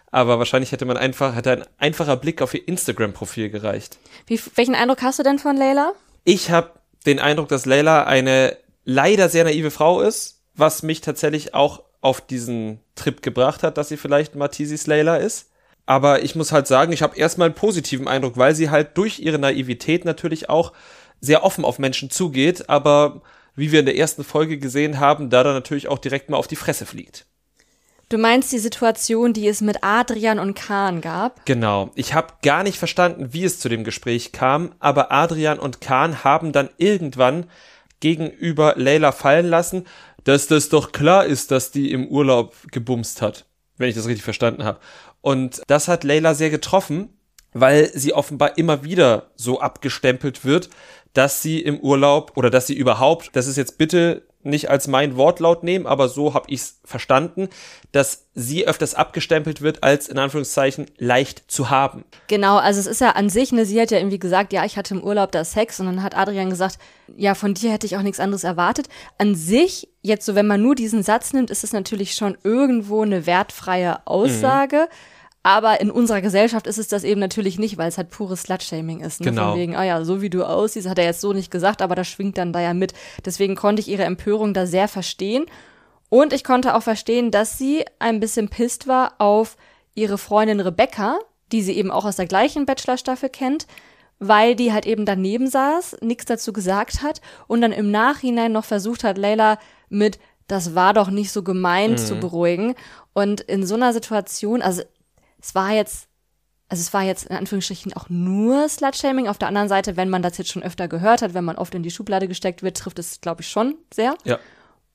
Aber wahrscheinlich hätte man einfach, hätte ein einfacher Blick auf ihr Instagram-Profil gereicht. Wie, welchen Eindruck hast du denn von Layla? Ich habe den Eindruck, dass Leila eine leider sehr naive Frau ist, was mich tatsächlich auch auf diesen Trip gebracht hat, dass sie vielleicht Matisis Leila ist. Aber ich muss halt sagen, ich habe erstmal einen positiven Eindruck, weil sie halt durch ihre Naivität natürlich auch sehr offen auf Menschen zugeht, aber wie wir in der ersten Folge gesehen haben, da dann natürlich auch direkt mal auf die Fresse fliegt. Du meinst die Situation, die es mit Adrian und Kahn gab? Genau. Ich habe gar nicht verstanden, wie es zu dem Gespräch kam, aber Adrian und Kahn haben dann irgendwann gegenüber Leila fallen lassen, dass das doch klar ist, dass die im Urlaub gebumst hat, wenn ich das richtig verstanden habe. Und das hat Leila sehr getroffen, weil sie offenbar immer wieder so abgestempelt wird, dass sie im Urlaub oder dass sie überhaupt, das ist jetzt bitte nicht als mein Wortlaut nehmen, aber so habe ich es verstanden, dass sie öfters abgestempelt wird als in Anführungszeichen leicht zu haben. Genau, also es ist ja an sich, ne, sie hat ja irgendwie gesagt, ja, ich hatte im Urlaub da Sex und dann hat Adrian gesagt, ja, von dir hätte ich auch nichts anderes erwartet. An sich, jetzt so, wenn man nur diesen Satz nimmt, ist es natürlich schon irgendwo eine wertfreie Aussage. Aber in unserer Gesellschaft ist es das eben natürlich nicht, weil es halt pures Slut-Shaming ist. Ne? Genau. Von wegen, ah ja, so wie du aussiehst, hat er jetzt so nicht gesagt, aber das schwingt dann da ja mit. Deswegen konnte ich ihre Empörung da sehr verstehen. Und ich konnte auch verstehen, dass sie ein bisschen pisst war auf ihre Freundin Rebecca, die sie eben auch aus der gleichen Bachelor-Staffel kennt, weil die halt eben daneben saß, nichts dazu gesagt hat und dann im Nachhinein noch versucht hat, Leila mit das war doch nicht so gemeint Mhm. zu beruhigen. Und in so einer Situation, also es war jetzt, also es war jetzt in Anführungsstrichen auch nur Slutshaming. Auf der anderen Seite, wenn man das jetzt schon öfter gehört hat, wenn man oft in die Schublade gesteckt wird, trifft es, glaube ich, schon sehr. Ja.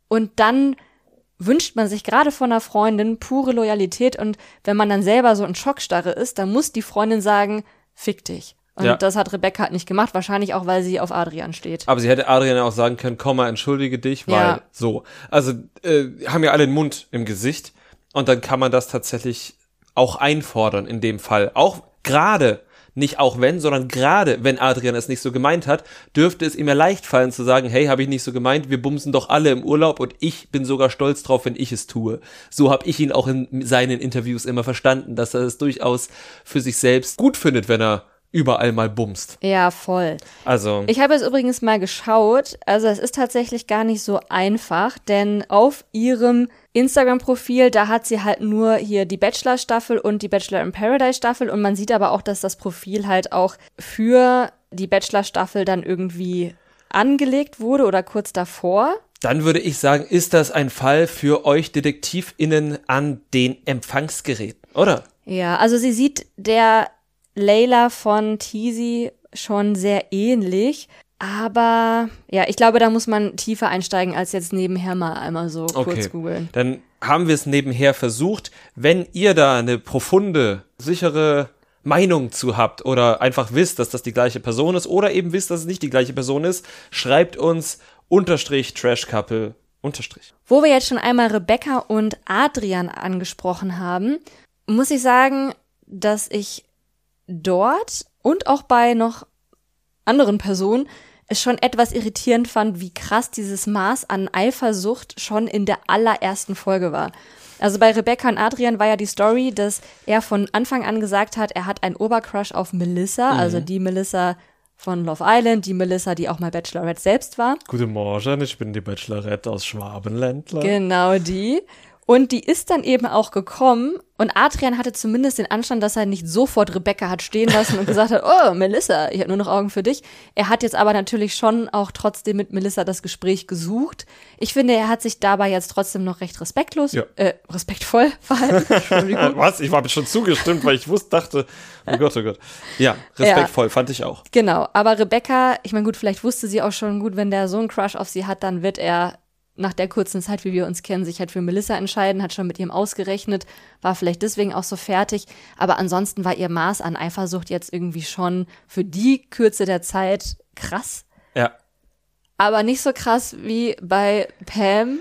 Und dann wünscht man sich gerade von einer Freundin pure Loyalität und wenn man dann selber so in Schockstarre ist, dann muss die Freundin sagen, fick dich. Und Ja. das hat Rebecca halt nicht gemacht, wahrscheinlich auch, weil sie auf Adrian steht. Aber sie hätte Adrian ja auch sagen können, komm mal, entschuldige dich, weil Ja. so. Also äh, haben ja alle den Mund im Gesicht und dann kann man das tatsächlich auch einfordern in dem Fall. Auch gerade, nicht auch wenn, sondern gerade, wenn Adrian es nicht so gemeint hat, dürfte es ihm ja leicht fallen zu sagen, hey, habe ich nicht so gemeint, wir bumsen doch alle im Urlaub und ich bin sogar stolz drauf, wenn ich es tue. So habe ich ihn auch in seinen Interviews immer verstanden, dass er es durchaus für sich selbst gut findet, wenn er überall mal bumst. Ja, voll. Also Ich habe jetzt übrigens mal geschaut, also es ist tatsächlich gar nicht so einfach, denn auf ihrem Instagram-Profil, da hat sie halt nur hier die Bachelor-Staffel und die Bachelor in Paradise-Staffel und man sieht aber auch, dass das Profil halt auch für die Bachelor-Staffel dann irgendwie angelegt wurde oder kurz davor. Dann würde ich sagen, ist das ein Fall für euch DetektivInnen an den Empfangsgeräten, oder? Ja, also sie sieht der Layla von Teasy schon sehr ähnlich. Aber ja, ich glaube, da muss man tiefer einsteigen, als jetzt nebenher mal einmal so kurz googeln. Dann haben wir es nebenher versucht. Wenn ihr da eine profunde, sichere Meinung zu habt oder einfach wisst, dass das die gleiche Person ist oder eben wisst, dass es nicht die gleiche Person ist, schreibt uns unterstrich Trash Couple unterstrich. Wo wir jetzt schon einmal Rebecca und Adrian angesprochen haben, muss ich sagen, dass ich dort und auch bei noch anderen Personen es schon etwas irritierend fand, wie krass dieses Maß an Eifersucht schon in der allerersten Folge war. Also bei Rebecca und Adrian war ja die Story, dass er von Anfang an gesagt hat, er hat einen Obercrush auf Melissa, also die Melissa von Love Island, die Melissa, die auch mal Bachelorette selbst war. Guten Morgen, ich bin die Bachelorette aus Schwabenländler. Genau die. Und die ist dann eben auch gekommen und Adrian hatte zumindest den Anstand, dass er nicht sofort Rebecca hat stehen lassen und gesagt hat, *laughs* oh, Melissa, ich habe nur noch Augen für dich. Er hat jetzt aber natürlich schon auch trotzdem mit Melissa das Gespräch gesucht. Ich finde, er hat sich dabei jetzt trotzdem noch recht respektlos, Ja. äh, respektvoll *laughs* verhalten. *laughs* Was? Ich habe schon zugestimmt, weil ich wusste, dachte, oh Gott, oh Gott. Ja, respektvoll, fand ich auch. Genau, aber Rebecca, ich meine, gut, vielleicht wusste sie auch schon gut, wenn der so einen Crush auf sie hat, dann wird er nach der kurzen Zeit, wie wir uns kennen, sich halt für Melissa entscheiden, hat schon mit ihm ausgerechnet, war vielleicht deswegen auch so fertig. Aber ansonsten war ihr Maß an Eifersucht jetzt irgendwie schon für die Kürze der Zeit krass. Ja. Aber nicht so krass wie bei Pam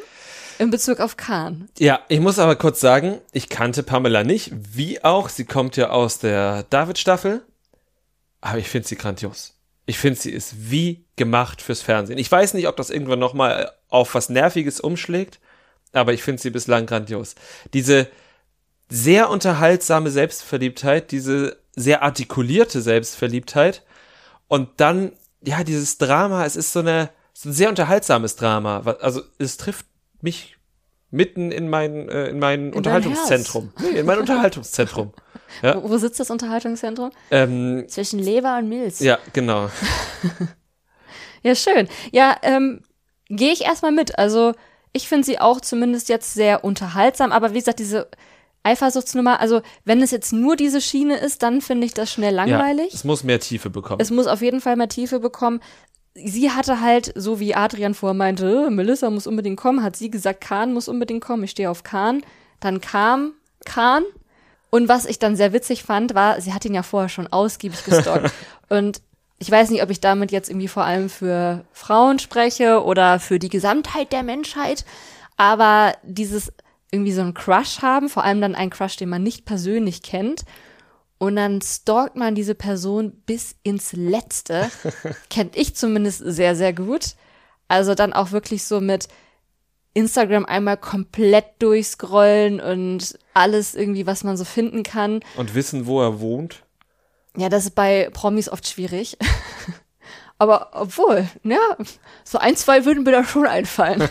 in Bezug auf Khan. Ja, ich muss aber kurz sagen, ich kannte Pamela nicht, wie auch, sie kommt ja aus der David-Staffel, aber ich finde sie grandios. Ich finde, sie ist wie gemacht fürs Fernsehen. Ich weiß nicht, ob das irgendwann nochmal auf was Nerviges umschlägt, aber ich finde sie bislang grandios. Diese sehr unterhaltsame Selbstverliebtheit, diese sehr artikulierte Selbstverliebtheit und dann, ja, dieses Drama, es ist so eine, so ein sehr unterhaltsames Drama. Also, es trifft mich mitten in mein, äh, in mein dein Unterhaltungszentrum. Nee, in mein Unterhaltungszentrum. *laughs* Ja. Wo, wo sitzt das Unterhaltungszentrum? Ähm, Zwischen Leber und Milz. ja, genau. *laughs* Ja, schön. Ja, ähm, gehe ich erstmal mit. Also, ich finde sie auch zumindest jetzt sehr unterhaltsam, aber wie gesagt, diese Eifersuchtsnummer, also wenn es jetzt nur diese Schiene ist, dann finde ich das schnell Ja, langweilig. es muss mehr Tiefe bekommen. es muss auf jeden Fall mehr Tiefe bekommen. Sie hatte halt, so wie Adrian vorher meinte, "Äh, Melissa muss unbedingt kommen, hat sie gesagt, Kahn muss unbedingt kommen, ich stehe auf Kahn. Dann kam Kahn. Und was ich dann sehr witzig fand, war, sie hat ihn ja vorher schon ausgiebig gestalkt. *laughs* und ich weiß nicht, ob ich damit jetzt irgendwie vor allem für Frauen spreche oder für die Gesamtheit der Menschheit, aber dieses irgendwie so einen Crush haben, vor allem dann einen Crush, den man nicht persönlich kennt, und dann stalkt man diese Person bis ins Letzte. *laughs* Kennt ich zumindest sehr, sehr gut. Also dann auch wirklich so mit, Instagram einmal komplett durchscrollen und alles irgendwie, was man so finden kann. Und wissen, wo er wohnt. Ja, das ist bei Promis oft schwierig. *laughs* Aber obwohl, ja, so ein, zwei würden mir da schon einfallen.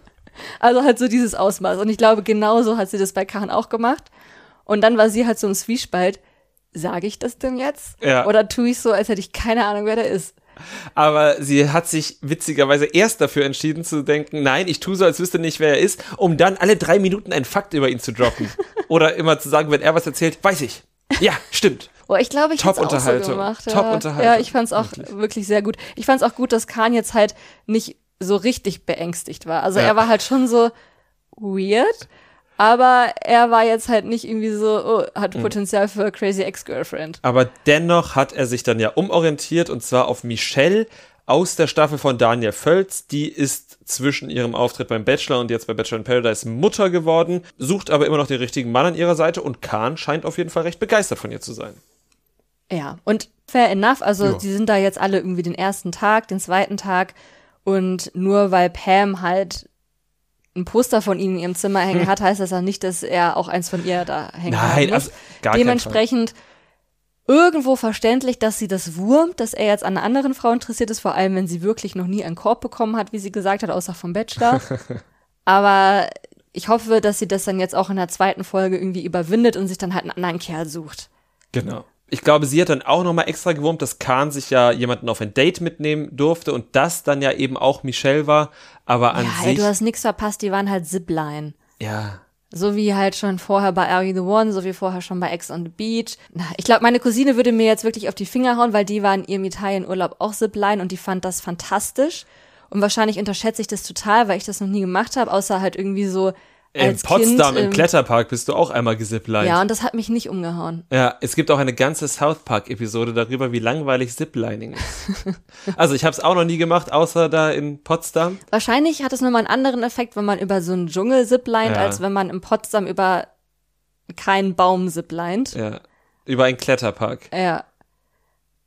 *laughs* also halt so dieses Ausmaß. Und ich glaube, genauso hat sie das bei Karen auch gemacht. Und dann war sie halt so im Zwiespalt. Sage ich das denn jetzt? Ja. Oder tue ich so, als hätte ich keine Ahnung, wer der ist? Aber sie hat sich witzigerweise erst dafür entschieden zu denken, nein, ich tue so, als wüsste nicht, wer er ist, um dann alle drei Minuten einen Fakt über ihn zu droppen. *laughs* Oder immer zu sagen, wenn er was erzählt, weiß ich. Ja, stimmt. Oh, ich glaube, ich hätte es auch so gemacht. Ja. Top-Unterhaltung. Ja, ich fand es auch wirklich. sehr gut. Ich fand es auch gut, dass Khan jetzt halt nicht so richtig beängstigt war. Also Ja. er war halt schon so weird, aber er war jetzt halt nicht irgendwie so, oh, hat Mhm. Potenzial für Crazy Ex-Girlfriend. Aber dennoch hat er sich dann ja umorientiert und zwar auf Michelle aus der Staffel von Daniel Völz. Die ist zwischen ihrem Auftritt beim Bachelor und jetzt bei Bachelor in Paradise Mutter geworden, sucht aber immer noch den richtigen Mann an ihrer Seite und Kahn scheint auf jeden Fall recht begeistert von ihr zu sein. Ja, und fair enough, also Ja. die sind da jetzt alle irgendwie den ersten Tag, den zweiten Tag und nur weil Pam halt ein Poster von ihnen in ihrem Zimmer hängen *laughs* hat, heißt das ja nicht, dass er auch eins von ihr da hängen Nein, also gar Dementsprechend irgendwo verständlich, dass sie das wurmt, dass er jetzt an einer anderen Frau interessiert ist, vor allem wenn sie wirklich noch nie einen Korb bekommen hat, wie sie gesagt hat, außer vom Bachelor. *laughs* Aber ich hoffe, dass sie das dann jetzt auch in der zweiten Folge irgendwie überwindet und sich dann halt einen anderen Kerl sucht. Genau. Ich glaube, sie hat dann auch nochmal extra gewurmt, dass Kahn sich ja jemanden auf ein Date mitnehmen durfte und das dann ja eben auch Michelle war. Aber an Ja, ey, sich. du hast nichts verpasst, die waren halt Zipline. ja. So wie halt schon vorher bei Are You the One, so wie vorher schon bei Ex on the Beach. Na, Ich glaube, meine Cousine würde mir jetzt wirklich auf die Finger hauen, weil die war in ihrem Italienurlaub auch Zipline und die fand das fantastisch. Und wahrscheinlich unterschätze ich das total, weil ich das noch nie gemacht habe, außer halt irgendwie so In Potsdam kind, im Kletterpark bist du auch einmal gesiplined. Ja, und das hat mich nicht umgehauen. Ja, es gibt auch eine ganze South Park-Episode darüber, wie langweilig Ziplining ist. *laughs* also ich habe es auch noch nie gemacht, außer da in Potsdam. Wahrscheinlich hat es nochmal einen anderen Effekt, wenn man über so einen Dschungel ziplined, Ja. als wenn man in Potsdam über keinen Baum ziplined. Ja, über einen Kletterpark. Ja.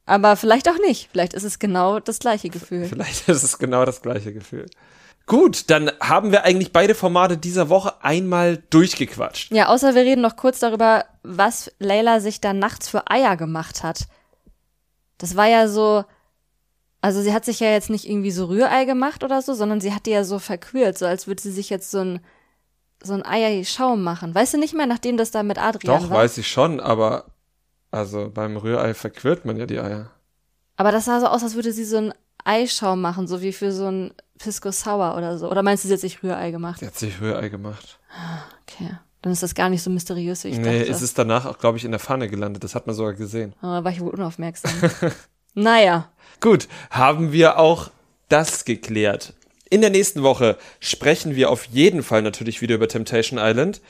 Aber vielleicht auch nicht. Vielleicht ist es genau das gleiche Gefühl. Vielleicht ist es genau das gleiche Gefühl. Gut, dann haben wir eigentlich beide Formate dieser Woche einmal durchgequatscht. Ja, außer wir reden noch kurz darüber, was Layla sich da nachts für Eier gemacht hat. Das war ja so, also sie hat sich ja jetzt nicht irgendwie so Rührei gemacht oder so, sondern sie hat die ja so verkühlt, so als würde sie sich jetzt so ein so ein Eierschaum machen. Weißt du nicht mehr, nachdem das da mit Adrian Doch, war? weiß ich schon, aber also beim Rührei verquirlt man ja die Eier. Aber das sah so aus, als würde sie so ein Eischaum machen, so wie für so ein Pisco Sour oder so. Oder meinst du, sie hat sich Rührei gemacht? Die hat sich Rührei gemacht. Okay. Dann ist das gar nicht so mysteriös, wie ich nee, dachte. es ist danach auch, glaube ich, in der Pfanne gelandet. Das hat man sogar gesehen. Aber war ich wohl unaufmerksam. *laughs* naja. Gut, haben wir auch das geklärt. In der nächsten Woche sprechen wir auf jeden Fall natürlich wieder über Temptation Island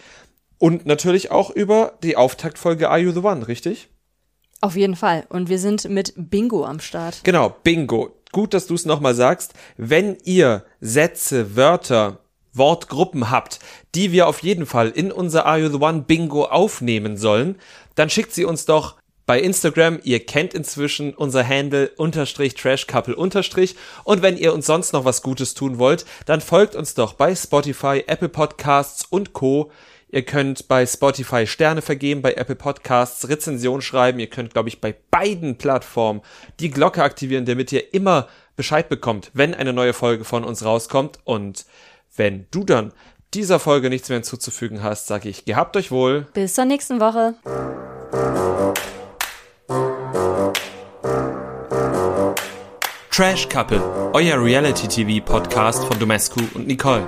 und natürlich auch über die Auftaktfolge Are You the One, richtig? Auf jeden Fall. Und wir sind mit Bingo am Start. Genau, Bingo. Gut, dass du es nochmal sagst. Wenn ihr Sätze, Wörter, Wortgruppen habt, die wir auf jeden Fall in unser Are You the One Bingo aufnehmen sollen, dann schickt sie uns doch bei Instagram. Ihr kennt inzwischen unser Handle unterstrich Trash Couple unterstrich. Und wenn ihr uns sonst noch was Gutes tun wollt, dann folgt uns doch bei Spotify, Apple Podcasts und Co. Ihr könnt bei Spotify Sterne vergeben, bei Apple Podcasts Rezension schreiben. Ihr könnt, glaube ich, bei beiden Plattformen die Glocke aktivieren, damit ihr immer Bescheid bekommt, wenn eine neue Folge von uns rauskommt. Und wenn du dann dieser Folge nichts mehr hinzuzufügen hast, sage ich, gehabt euch wohl. Bis zur nächsten Woche. Trash Couple, euer Reality TV Podcast von Domescu und Nicole.